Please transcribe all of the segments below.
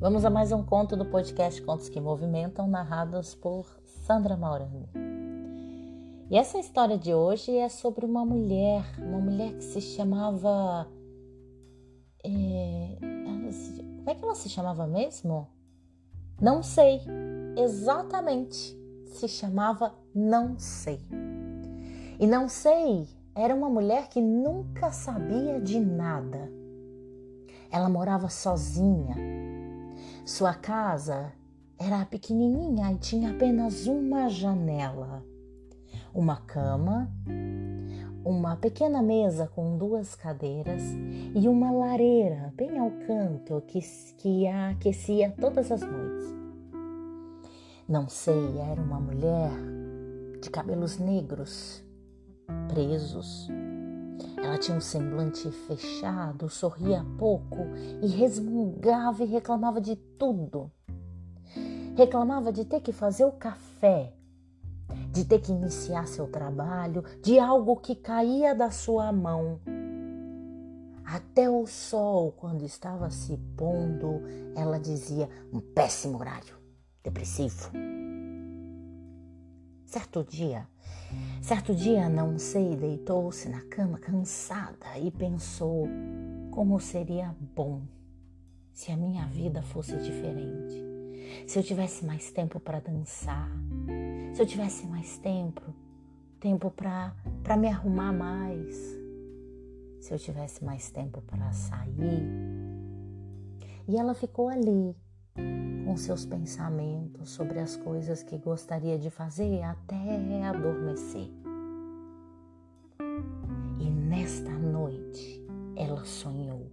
Vamos a mais um conto do podcast Contos que Movimentam, narrados por Sandra Maurani. E essa história de hoje é sobre uma mulher, uma mulher que se chamava. É, como é que ela se chamava mesmo? Não sei. Exatamente. Se chamava Não Sei. E Não Sei era uma mulher que nunca sabia de nada. Ela morava sozinha. Sua casa era pequenininha e tinha apenas uma janela, uma cama, uma pequena mesa com duas cadeiras e uma lareira bem ao canto que, que a aquecia todas as noites. Não sei, era uma mulher de cabelos negros, presos. Ela tinha um semblante fechado, sorria pouco e resmungava e reclamava de tudo. Reclamava de ter que fazer o café, de ter que iniciar seu trabalho, de algo que caía da sua mão. Até o sol, quando estava se pondo, ela dizia: um péssimo horário, depressivo. Certo dia, certo dia, não sei, deitou-se na cama cansada e pensou como seria bom se a minha vida fosse diferente. Se eu tivesse mais tempo para dançar, se eu tivesse mais tempo, tempo para me arrumar mais, se eu tivesse mais tempo para sair. E ela ficou ali com seus pensamentos sobre as coisas que gostaria de fazer até adormecer. E nesta noite ela sonhou.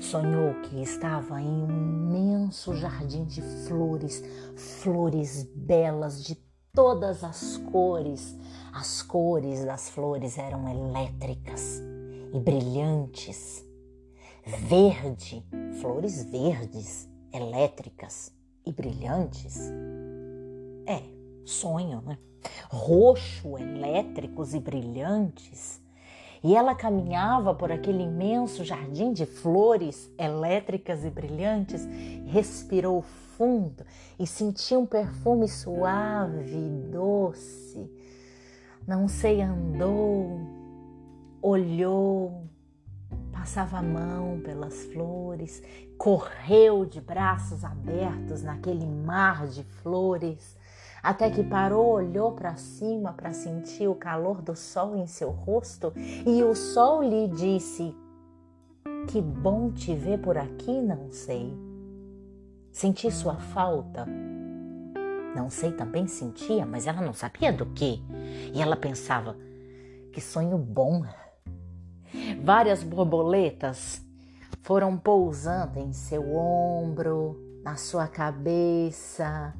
Sonhou que estava em um imenso jardim de flores, flores belas de todas as cores. As cores das flores eram elétricas e brilhantes verde, flores verdes, elétricas e brilhantes. É, sonho, né? Roxo, elétricos e brilhantes. E ela caminhava por aquele imenso jardim de flores elétricas e brilhantes, respirou fundo e sentiu um perfume suave e doce. Não sei, andou, olhou, passava a mão pelas flores, correu de braços abertos naquele mar de flores, até que parou, olhou para cima para sentir o calor do sol em seu rosto e o sol lhe disse: Que bom te ver por aqui, não sei. Senti sua falta. Não sei, também sentia, mas ela não sabia do que. E ela pensava: Que sonho bom Várias borboletas foram pousando em seu ombro, na sua cabeça.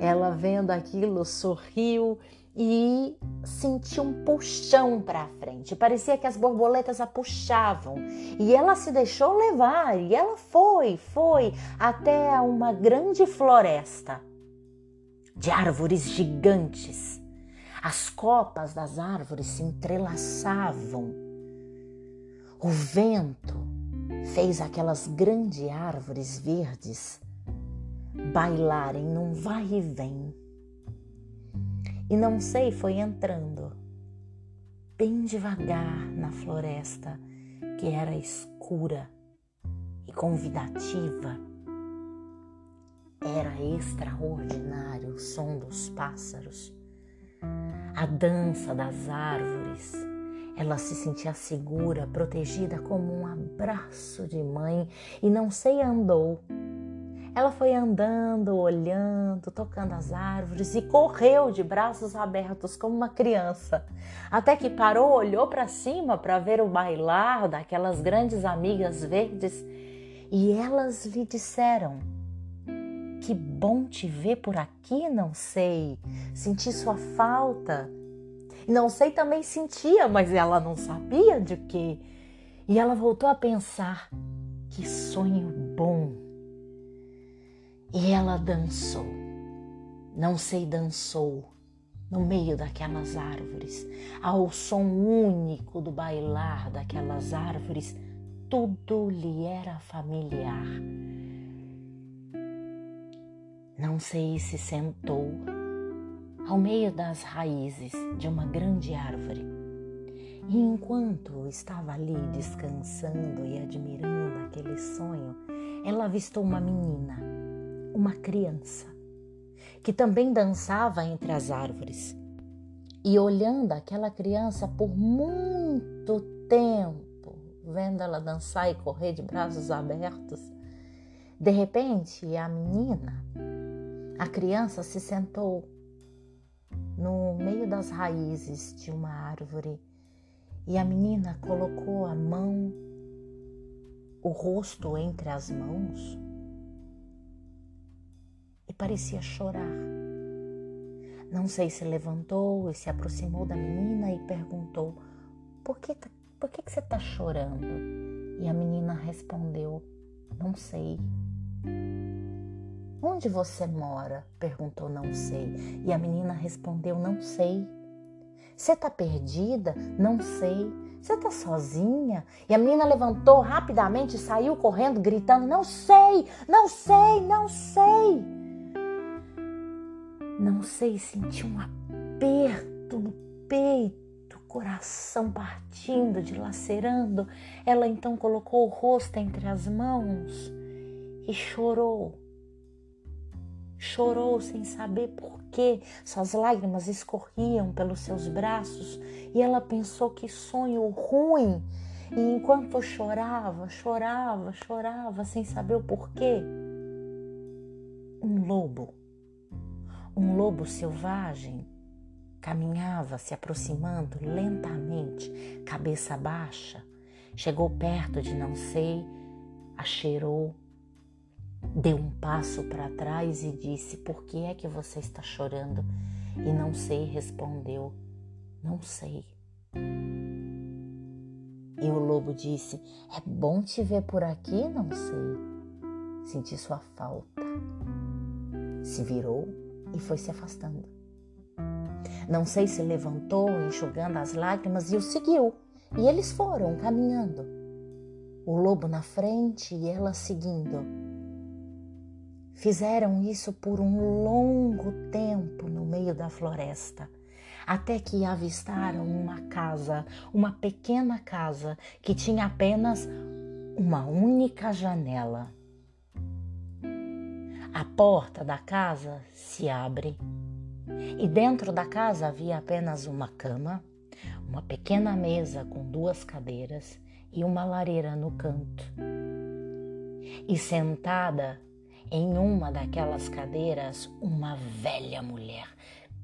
Ela vendo aquilo sorriu e sentiu um puxão para frente. Parecia que as borboletas a puxavam e ela se deixou levar e ela foi, foi até uma grande floresta de árvores gigantes. As copas das árvores se entrelaçavam o vento fez aquelas grandes árvores verdes bailarem num vai e vem. E não sei, foi entrando bem devagar na floresta que era escura e convidativa. Era extraordinário o som dos pássaros, a dança das árvores ela se sentia segura, protegida como um abraço de mãe e não sei andou. Ela foi andando, olhando, tocando as árvores e correu de braços abertos como uma criança. Até que parou, olhou para cima para ver o bailar daquelas grandes amigas verdes e elas lhe disseram: Que bom te ver por aqui, não sei. Senti sua falta. Não sei também sentia, mas ela não sabia de quê. E ela voltou a pensar: que sonho bom. E ela dançou. Não sei, dançou no meio daquelas árvores, ao som único do bailar daquelas árvores tudo lhe era familiar. Não sei se sentou ao meio das raízes de uma grande árvore. E enquanto estava ali descansando e admirando aquele sonho, ela avistou uma menina, uma criança, que também dançava entre as árvores. E olhando aquela criança por muito tempo, vendo ela dançar e correr de braços abertos, de repente a menina a criança se sentou no meio das raízes de uma árvore e a menina colocou a mão, o rosto entre as mãos e parecia chorar. Não sei se levantou e se aproximou da menina e perguntou: Por que, tá, por que, que você está chorando? E a menina respondeu: Não sei. Onde você mora? perguntou Não sei. E a menina respondeu: Não sei. Você está perdida? Não sei. Você está sozinha? E a menina levantou rapidamente e saiu correndo, gritando: Não sei, não sei, não sei. Não sei, senti um aperto no peito, coração partindo, dilacerando. Ela então colocou o rosto entre as mãos e chorou Chorou sem saber por quê, suas lágrimas escorriam pelos seus braços e ela pensou que sonho ruim. E enquanto chorava, chorava, chorava sem saber o porquê, um lobo, um lobo selvagem, caminhava se aproximando lentamente, cabeça baixa, chegou perto de não sei, a cheirou Deu um passo para trás e disse: Por que é que você está chorando? E não sei respondeu: Não sei. E o lobo disse: É bom te ver por aqui, não sei. Senti sua falta. Se virou e foi se afastando. Não sei se levantou, enxugando as lágrimas, e o seguiu. E eles foram caminhando. O lobo na frente e ela seguindo. Fizeram isso por um longo tempo no meio da floresta, até que avistaram uma casa, uma pequena casa que tinha apenas uma única janela. A porta da casa se abre e dentro da casa havia apenas uma cama, uma pequena mesa com duas cadeiras e uma lareira no canto. E sentada em uma daquelas cadeiras uma velha mulher,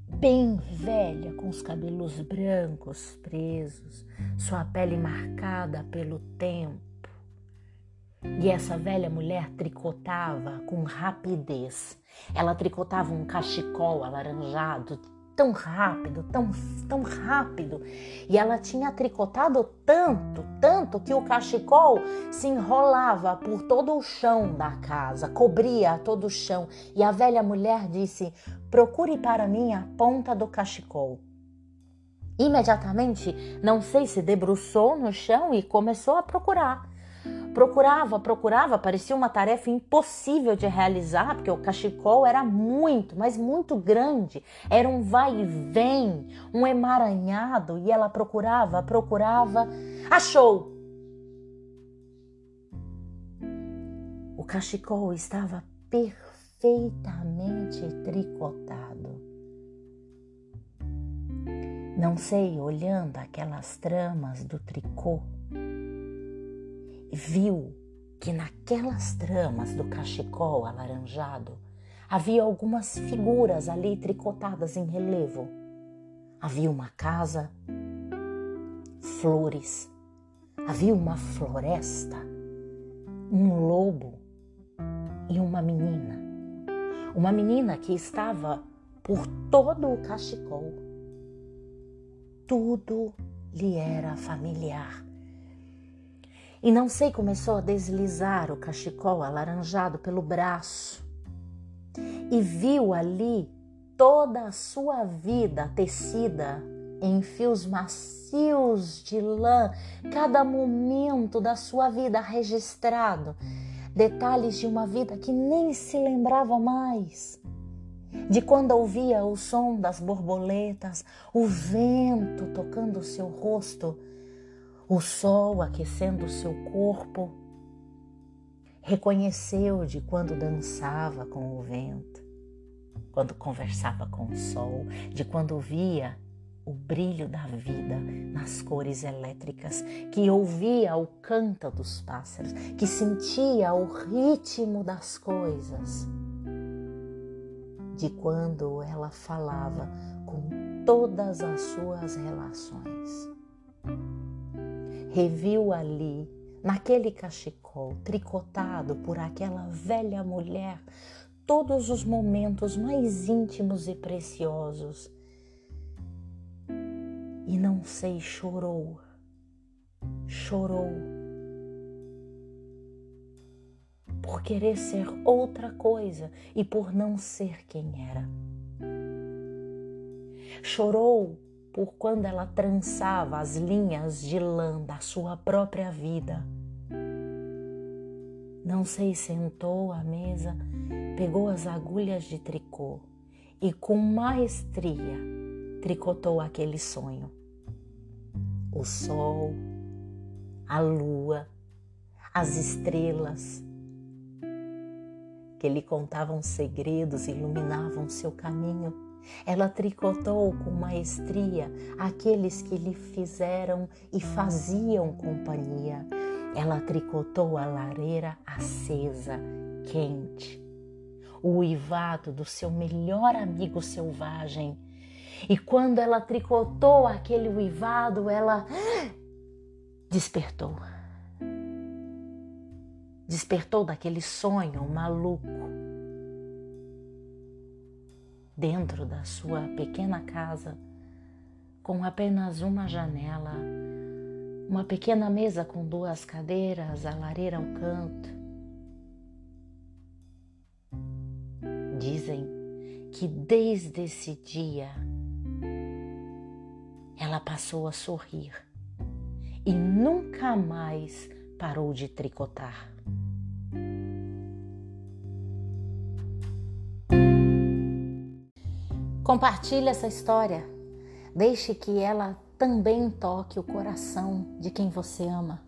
bem velha, com os cabelos brancos presos, sua pele marcada pelo tempo. E essa velha mulher tricotava com rapidez. Ela tricotava um cachecol alaranjado tão rápido, tão, tão rápido. E ela tinha tricotado tanto, tanto que o cachecol se enrolava por todo o chão da casa, cobria todo o chão. E a velha mulher disse: Procure para mim a ponta do cachecol. Imediatamente, não sei se debruçou no chão e começou a procurar. Procurava, procurava, parecia uma tarefa impossível de realizar, porque o cachecol era muito, mas muito grande. Era um vai e vem, um emaranhado, e ela procurava, procurava, achou! O cachecol estava perfeitamente tricotado. Não sei, olhando aquelas tramas do tricô, viu que naquelas tramas do cachecol alaranjado havia algumas figuras ali tricotadas em relevo. Havia uma casa, flores, havia uma floresta, um lobo e uma menina. Uma menina que estava por todo o cachecol. Tudo lhe era familiar. E não sei começou a deslizar o cachecol alaranjado pelo braço e viu ali toda a sua vida tecida em fios macios de lã, cada momento da sua vida registrado, detalhes de uma vida que nem se lembrava mais. De quando ouvia o som das borboletas, o vento tocando seu rosto, o sol aquecendo seu corpo. Reconheceu de quando dançava com o vento, quando conversava com o sol, de quando via o brilho da vida nas cores elétricas, que ouvia o canto dos pássaros, que sentia o ritmo das coisas, de quando ela falava com todas as suas relações. Reviu ali, naquele cachecol tricotado por aquela velha mulher, todos os momentos mais íntimos e preciosos. E não sei, chorou, chorou. Por querer ser outra coisa e por não ser quem era. Chorou por quando ela trançava as linhas de lã da sua própria vida. Não sei, sentou à mesa, pegou as agulhas de tricô e com maestria tricotou aquele sonho. O sol, a lua, as estrelas, que lhe contavam segredos e iluminavam seu caminho. Ela tricotou com maestria aqueles que lhe fizeram e faziam companhia. Ela tricotou a lareira acesa, quente, o uivado do seu melhor amigo selvagem e quando ela tricotou aquele uivado, ela despertou. Despertou daquele sonho maluco. Dentro da sua pequena casa, com apenas uma janela, uma pequena mesa com duas cadeiras, a lareira ao canto. Dizem que desde esse dia ela passou a sorrir e nunca mais parou de tricotar. Compartilhe essa história. Deixe que ela também toque o coração de quem você ama.